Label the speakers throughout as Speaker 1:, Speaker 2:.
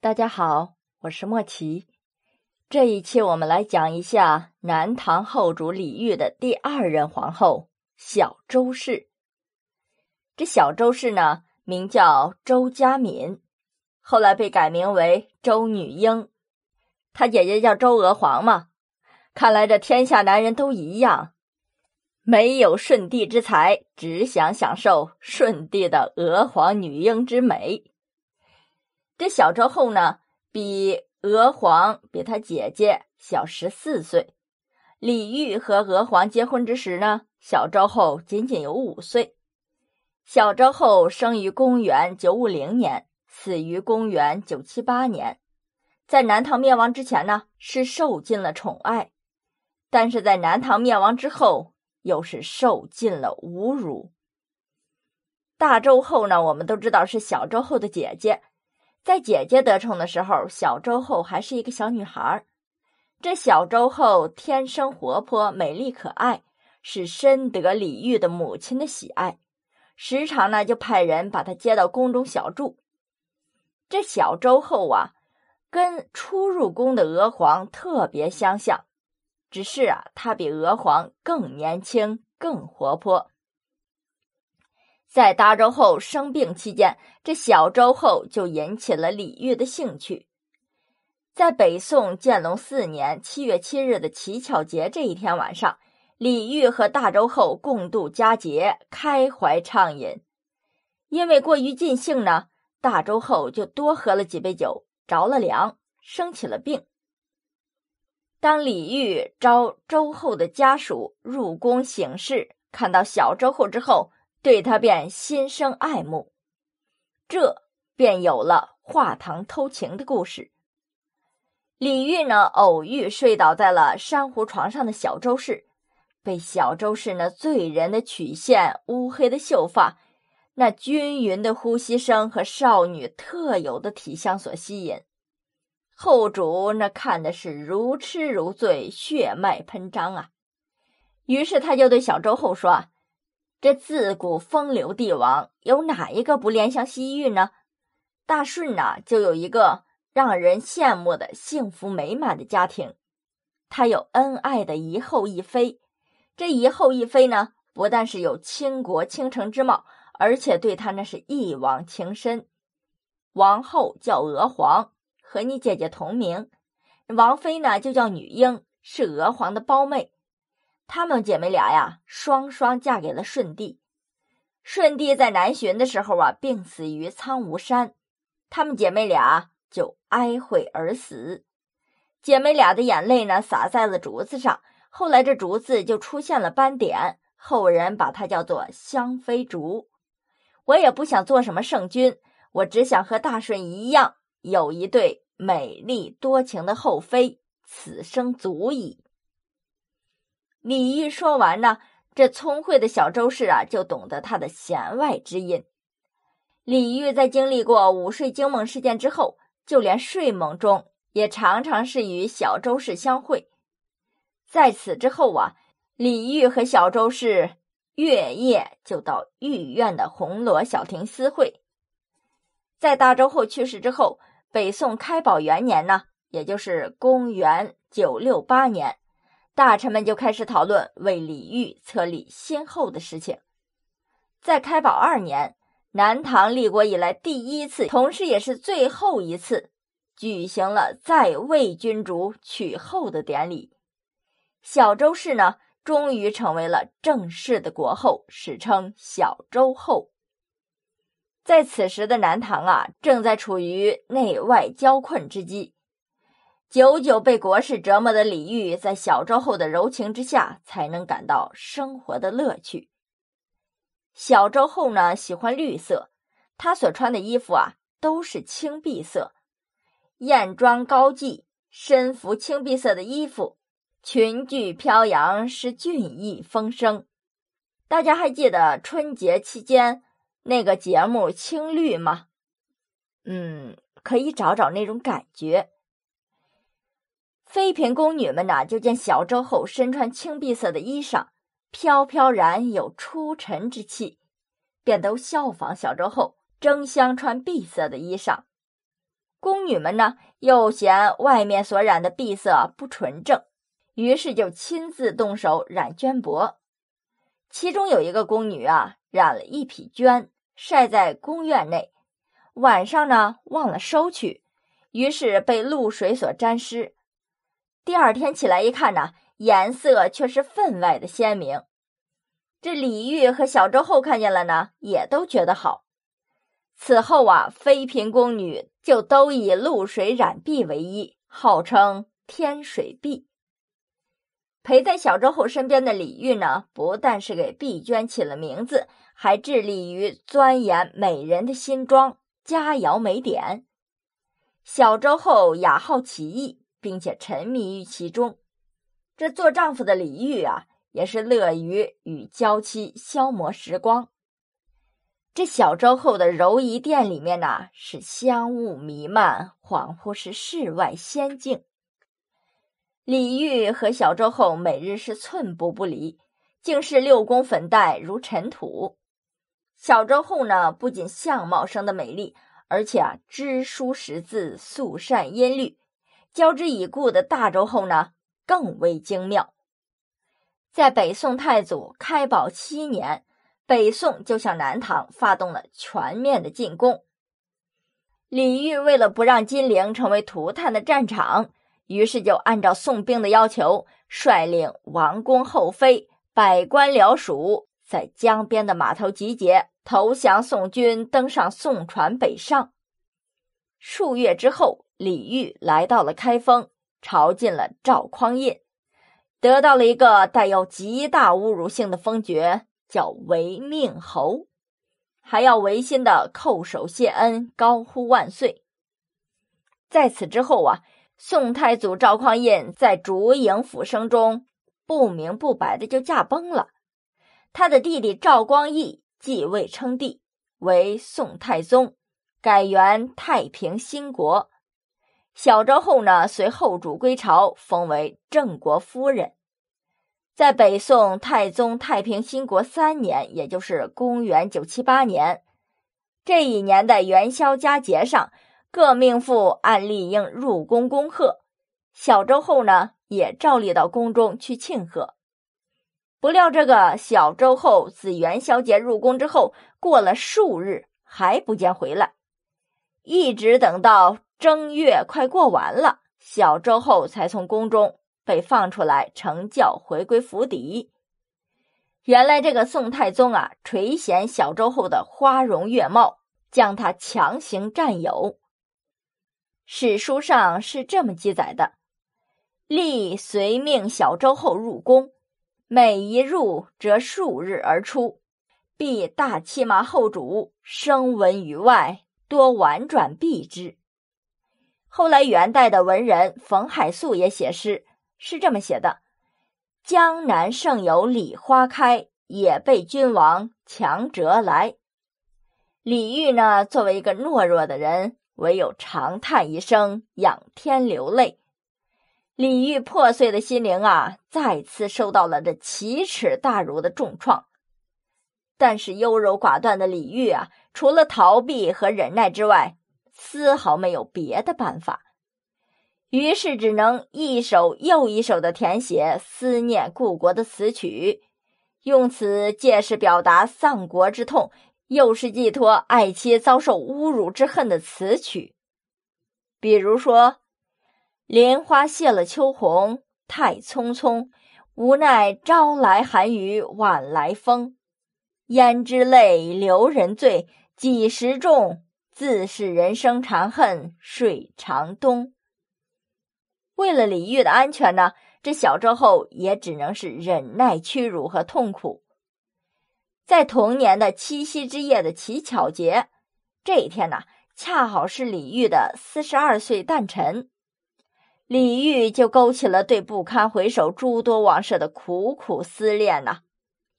Speaker 1: 大家好，我是莫奇。这一期我们来讲一下南唐后主李煜的第二任皇后小周氏。这小周氏呢，名叫周佳敏，后来被改名为周女英。她姐姐叫周娥皇嘛。看来这天下男人都一样，没有舜帝之才，只想享受舜帝的娥皇女英之美。这小周后呢，比娥皇比他姐姐小十四岁。李煜和娥皇结婚之时呢，小周后仅仅有五岁。小周后生于公元九五零年，死于公元九七八年。在南唐灭亡之前呢，是受尽了宠爱；但是在南唐灭亡之后，又是受尽了侮辱。大周后呢，我们都知道是小周后的姐姐。在姐姐得宠的时候，小周后还是一个小女孩。这小周后天生活泼、美丽可爱，是深得李煜的母亲的喜爱，时常呢就派人把她接到宫中小住。这小周后啊，跟初入宫的娥皇特别相像，只是啊，她比娥皇更年轻、更活泼。在大周后生病期间，这小周后就引起了李煜的兴趣。在北宋建隆四年七月七日的乞巧节这一天晚上，李煜和大周后共度佳节，开怀畅饮。因为过于尽兴呢，大周后就多喝了几杯酒，着了凉，生起了病。当李煜招周后的家属入宫省事，看到小周后之后。对他便心生爱慕，这便有了画堂偷情的故事。李煜呢，偶遇睡倒在了珊瑚床上的小周氏，被小周氏那醉人的曲线、乌黑的秀发、那均匀的呼吸声和少女特有的体香所吸引。后主那看的是如痴如醉，血脉喷张啊！于是他就对小周后说。这自古风流帝王，有哪一个不怜香惜玉呢？大顺呐，就有一个让人羡慕的幸福美满的家庭，他有恩爱的一后一妃。这一后一妃呢，不但是有倾国倾城之貌，而且对他那是一往情深。王后叫娥皇，和你姐姐同名；王妃呢，就叫女英，是娥皇的胞妹。她们姐妹俩呀，双双嫁给了舜帝。舜帝在南巡的时候啊，病死于苍梧山，她们姐妹俩就哀悔而死。姐妹俩的眼泪呢，洒在了竹子上，后来这竹子就出现了斑点，后人把它叫做香妃竹。我也不想做什么圣君，我只想和大顺一样，有一对美丽多情的后妃，此生足矣。李煜说完呢，这聪慧的小周氏啊，就懂得他的弦外之音。李煜在经历过午睡惊梦事件之后，就连睡梦中也常常是与小周氏相会。在此之后啊，李煜和小周氏月夜就到御苑的红罗小亭私会。在大周后去世之后，北宋开宝元年呢，也就是公元九六八年。大臣们就开始讨论为李煜册立先后的事情。在开宝二年，南唐立国以来第一次，同时也是最后一次，举行了在位君主娶后的典礼。小周氏呢，终于成为了正式的国后，史称小周后。在此时的南唐啊，正在处于内外交困之际。久久被国事折磨的李煜，在小周后的柔情之下，才能感到生活的乐趣。小周后呢，喜欢绿色，她所穿的衣服啊，都是青碧色，艳妆高髻，身服青碧色的衣服，裙裾飘扬，是俊逸风生。大家还记得春节期间那个节目《青绿》吗？嗯，可以找找那种感觉。妃嫔宫女们呐，就见小周后身穿青碧色的衣裳，飘飘然有出尘之气，便都效仿小周后，争相穿碧色的衣裳。宫女们呢又嫌外面所染的碧色不纯正，于是就亲自动手染绢帛。其中有一个宫女啊，染了一匹绢，晒在宫院内，晚上呢忘了收去，于是被露水所沾湿。第二天起来一看呢，颜色却是分外的鲜明。这李煜和小周后看见了呢，也都觉得好。此后啊，妃嫔宫女就都以露水染碧为衣，号称天水碧。陪在小周后身边的李煜呢，不但是给碧娟起了名字，还致力于钻研美人的新装、佳肴美点。小周后雅好奇艺，并且沉迷于其中。这做丈夫的李煜啊，也是乐于与娇妻消磨时光。这小周后的柔仪殿里面呢，是香雾弥漫，恍惚是世外仙境。李煜和小周后每日是寸步不离，竟是六宫粉黛如尘土。小周后呢，不仅相貌生得美丽，而且啊，知书识字，素善音律。交织已故的大周后呢，更为精妙。在北宋太祖开宝七年，北宋就向南唐发动了全面的进攻。李煜为了不让金陵成为涂炭的战场。于是就按照宋兵的要求，率领王公后妃、百官僚属，在江边的码头集结，投降宋军，登上宋船北上。数月之后，李煜来到了开封，朝见了赵匡胤，得到了一个带有极大侮辱性的封爵，叫违命侯，还要违心的叩首谢恩，高呼万岁。在此之后啊。宋太祖赵匡胤在烛影斧声中不明不白的就驾崩了，他的弟弟赵光义继位称帝，为宋太宗，改元太平兴国。小周后呢，随后主归朝，封为郑国夫人。在北宋太宗太平兴国三年，也就是公元九七八年，这一年的元宵佳节上。各命妇按例应入宫恭贺，小周后呢也照例到宫中去庆贺。不料这个小周后自元宵节入宫之后，过了数日还不见回来，一直等到正月快过完了，小周后才从宫中被放出来，乘轿回归府邸。原来这个宋太宗啊，垂涎小周后的花容月貌，将她强行占有。史书上是这么记载的：立随命小周后入宫，每一入则数日而出，必大骑马后主，声闻于外，多婉转避之。后来元代的文人冯海素也写诗，是这么写的：江南盛有李花开，也被君王强折来。李煜呢，作为一个懦弱的人。唯有长叹一声，仰天流泪。李煜破碎的心灵啊，再次受到了这奇耻大辱的重创。但是优柔寡断的李煜啊，除了逃避和忍耐之外，丝毫没有别的办法。于是只能一首又一首的填写思念故国的词曲，用此借势表达丧国之痛。又是寄托爱妻遭受侮辱之恨的词曲，比如说：“莲花谢了秋红，太匆匆，无奈朝来寒雨晚来风。胭脂泪，留人醉，几时种？自是人生长恨水长东。”为了李煜的安全呢，这小周后也只能是忍耐屈辱和痛苦。在同年的七夕之夜的乞巧节，这一天呢，恰好是李煜的四十二岁诞辰。李煜就勾起了对不堪回首诸多往事的苦苦思念呐，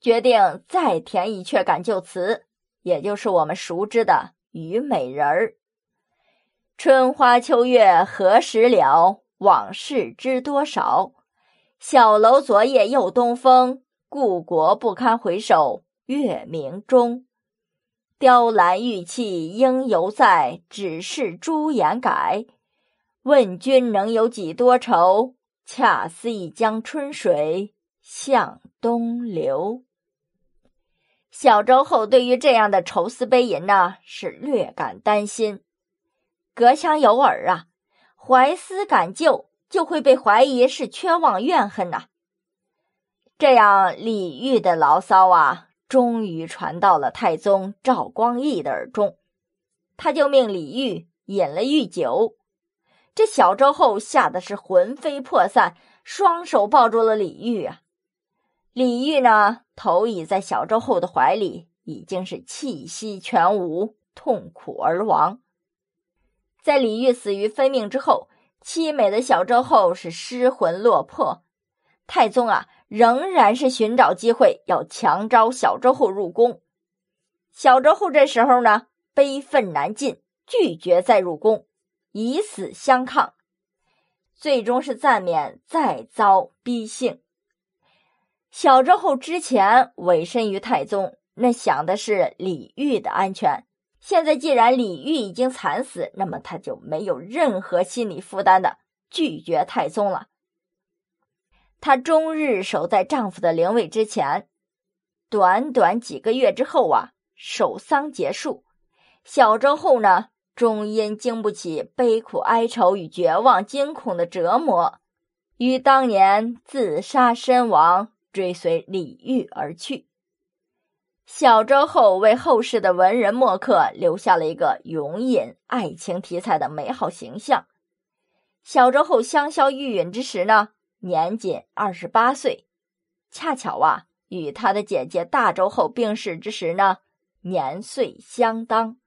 Speaker 1: 决定再填一阙感旧词，也就是我们熟知的《虞美人儿》：“春花秋月何时了？往事知多少？小楼昨夜又东风，故国不堪回首。”月明中，雕栏玉砌应犹在，只是朱颜改。问君能有几多愁？恰似一江春水向东流。小周后对于这样的愁思悲吟呢，是略感担心。隔墙有耳啊，怀思感旧，就会被怀疑是缺望怨恨呐。这样李煜的牢骚啊，终于传到了太宗赵光义的耳中，他就命李煜饮了御酒。这小周后吓得是魂飞魄散，双手抱住了李煜啊。李煜呢，头倚在小周后的怀里，已经是气息全无，痛苦而亡。在李煜死于非命之后，凄美的小周后是失魂落魄。太宗啊，仍然是寻找机会要强招小周后入宫。小周后这时候呢，悲愤难禁，拒绝再入宫，以死相抗，最终是暂免，再遭逼幸。小周后之前委身于太宗，那想的是李煜的安全。现在既然李煜已经惨死，那么他就没有任何心理负担的拒绝太宗了。她终日守在丈夫的灵位之前，短短几个月之后啊，守丧结束。小周后呢，终因经不起悲苦哀愁与绝望惊恐的折磨，于当年自杀身亡。追随李煜而去，小周后为后世的文人墨客留下了一个永隐爱情题材的美好形象。小周后香消玉殒之时呢，年仅二十八岁，恰巧啊，与他的姐姐大周后病逝之时呢，年岁相当。